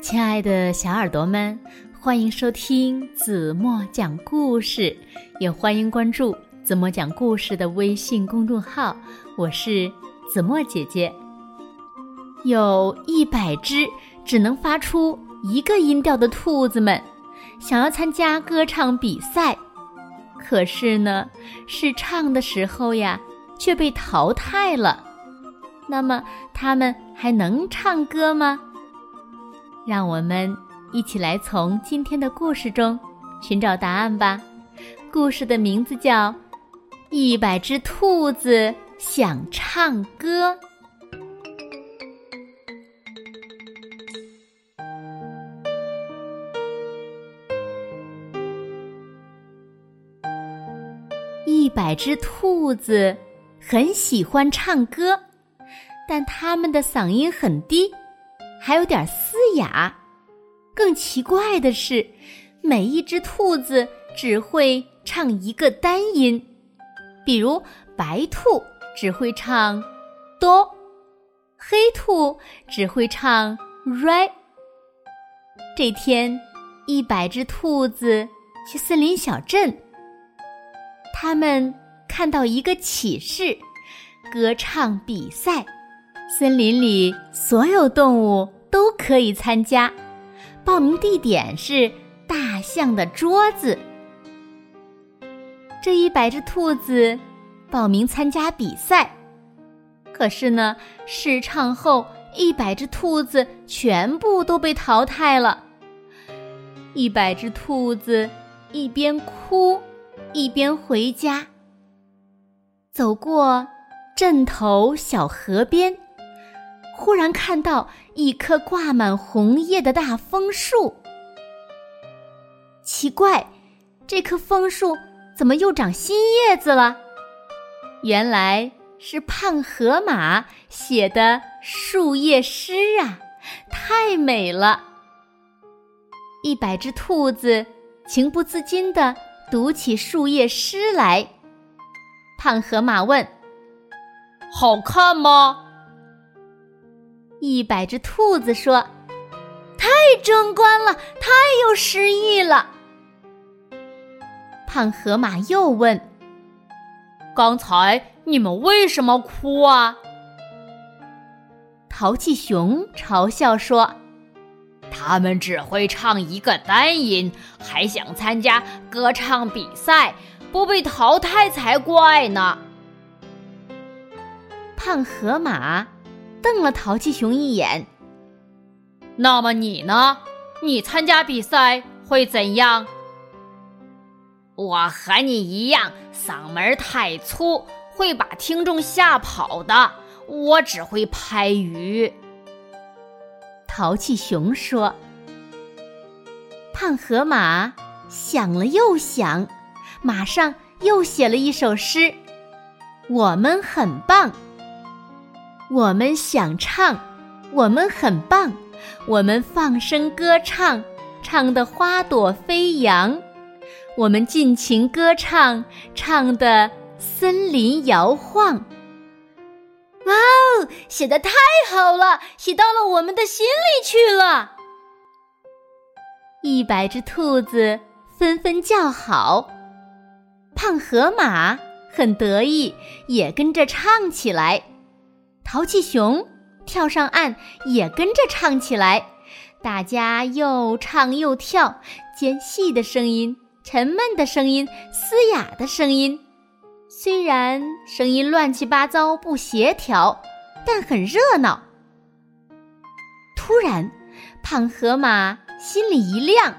亲爱的小耳朵们，欢迎收听子墨讲故事，也欢迎关注子墨讲故事的微信公众号。我是子墨姐姐。有一百只只能发出一个音调的兔子们，想要参加歌唱比赛，可是呢，试唱的时候呀，却被淘汰了。那么，他们还能唱歌吗？让我们一起来从今天的故事中寻找答案吧。故事的名字叫《一百只兔子想唱歌》。一百只兔子很喜欢唱歌，但它们的嗓音很低。还有点嘶雅，更奇怪的是，每一只兔子只会唱一个单音，比如白兔只会唱哆，黑兔只会唱 re。这天，一百只兔子去森林小镇，他们看到一个启示：歌唱比赛。森林里所有动物都可以参加，报名地点是大象的桌子。这一百只兔子报名参加比赛，可是呢，试唱后一百只兔子全部都被淘汰了。一百只兔子一边哭一边回家，走过镇头小河边。忽然看到一棵挂满红叶的大枫树，奇怪，这棵枫树怎么又长新叶子了？原来是胖河马写的树叶诗啊，太美了！一百只兔子情不自禁地读起树叶诗来。胖河马问：“好看吗？”一百只兔子说：“太壮观了，太有诗意了。”胖河马又问：“刚才你们为什么哭啊？”淘气熊嘲笑说：“他们只会唱一个单音，还想参加歌唱比赛，不被淘汰才怪呢。”胖河马。瞪了淘气熊一眼。那么你呢？你参加比赛会怎样？我和你一样，嗓门太粗，会把听众吓跑的。我只会拍鱼。淘气熊说。胖河马想了又想，马上又写了一首诗：“我们很棒。”我们想唱，我们很棒，我们放声歌唱，唱得花朵飞扬，我们尽情歌唱，唱得森林摇晃。哇哦，写的太好了，写到了我们的心里去了。一百只兔子纷纷叫好，胖河马很得意，也跟着唱起来。淘气熊跳上岸，也跟着唱起来。大家又唱又跳，尖细的声音、沉闷的声音、嘶哑的声音，虽然声音乱七八糟、不协调，但很热闹。突然，胖河马心里一亮：“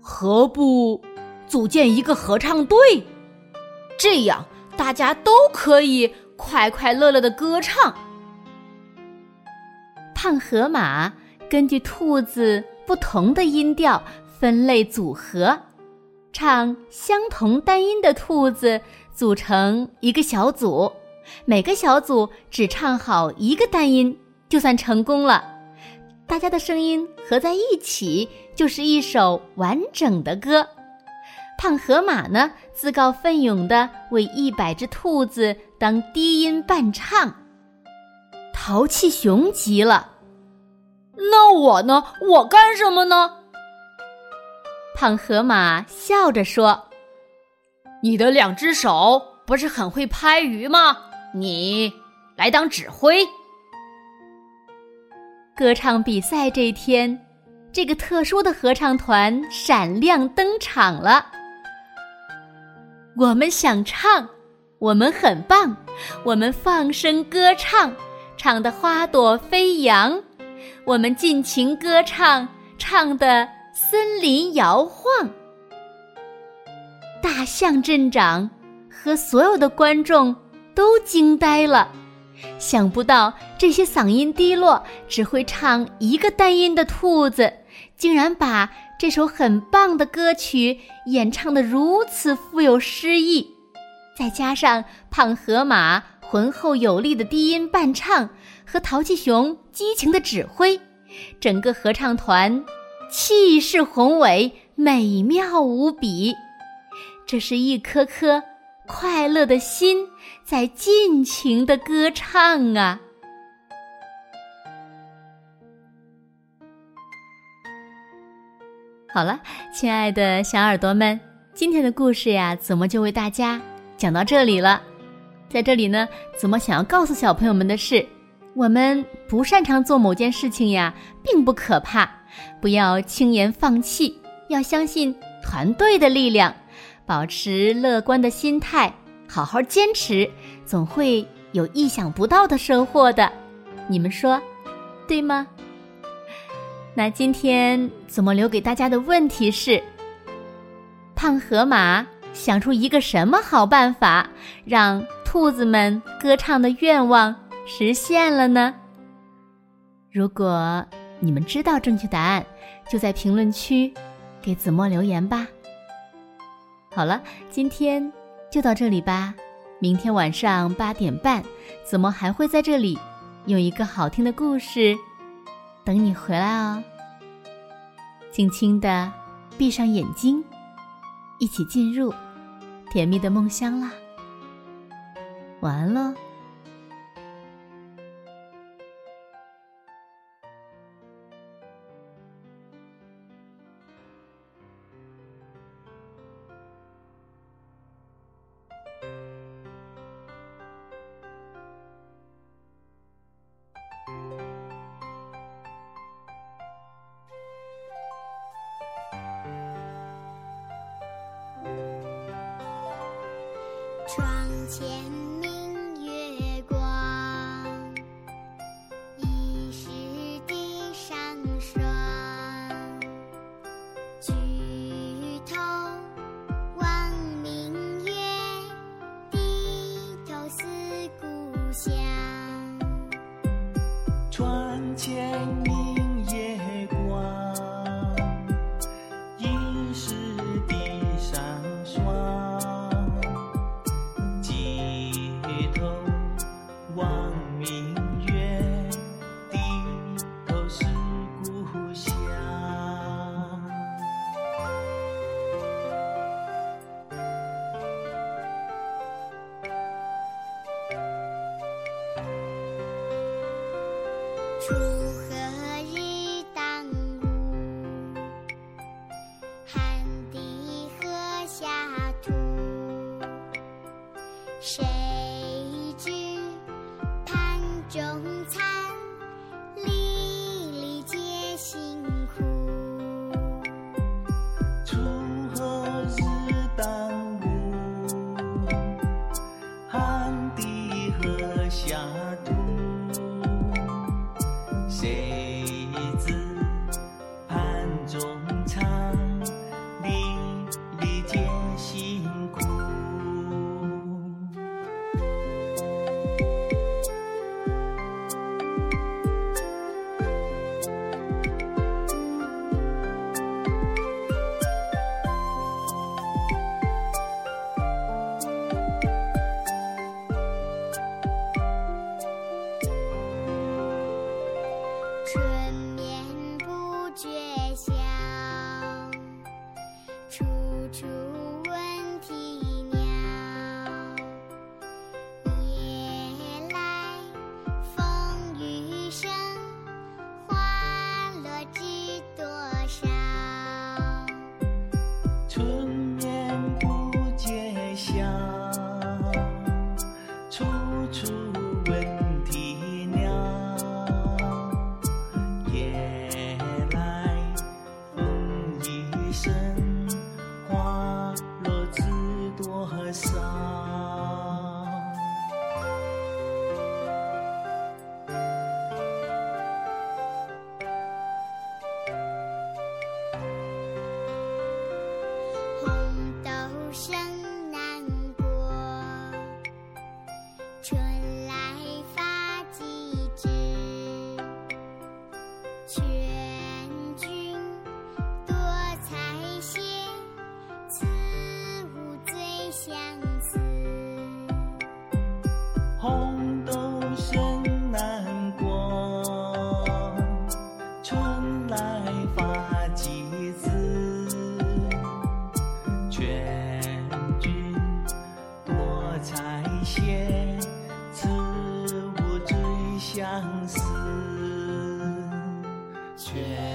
何不组建一个合唱队？这样大家都可以。”快快乐乐的歌唱。胖河马根据兔子不同的音调分类组合，唱相同单音的兔子组成一个小组，每个小组只唱好一个单音就算成功了。大家的声音合在一起就是一首完整的歌。胖河马呢，自告奋勇的为一百只兔子当低音伴唱。淘气熊急了：“那我呢？我干什么呢？胖河马笑着说：“你的两只手不是很会拍鱼吗？你来当指挥。”歌唱比赛这天，这个特殊的合唱团闪亮登场了。我们想唱，我们很棒，我们放声歌唱，唱得花朵飞扬，我们尽情歌唱，唱的。森林摇晃，大象镇长和所有的观众都惊呆了。想不到这些嗓音低落、只会唱一个单音的兔子，竟然把这首很棒的歌曲演唱的如此富有诗意。再加上胖河马浑厚有力的低音伴唱和淘气熊激情的指挥，整个合唱团。气势宏伟，美妙无比。这是一颗颗快乐的心在尽情的歌唱啊！好了，亲爱的小耳朵们，今天的故事呀，怎么就为大家讲到这里了？在这里呢，怎么想要告诉小朋友们的是，我们不擅长做某件事情呀，并不可怕。不要轻言放弃，要相信团队的力量，保持乐观的心态，好好坚持，总会有意想不到的收获的。你们说，对吗？那今天怎么留给大家的问题是：胖河马想出一个什么好办法，让兔子们歌唱的愿望实现了呢？如果。你们知道正确答案，就在评论区给子墨留言吧。好了，今天就到这里吧。明天晚上八点半，子墨还会在这里有一个好听的故事等你回来哦。轻轻的闭上眼睛，一起进入甜蜜的梦乡啦。晚安喽。前 true. 全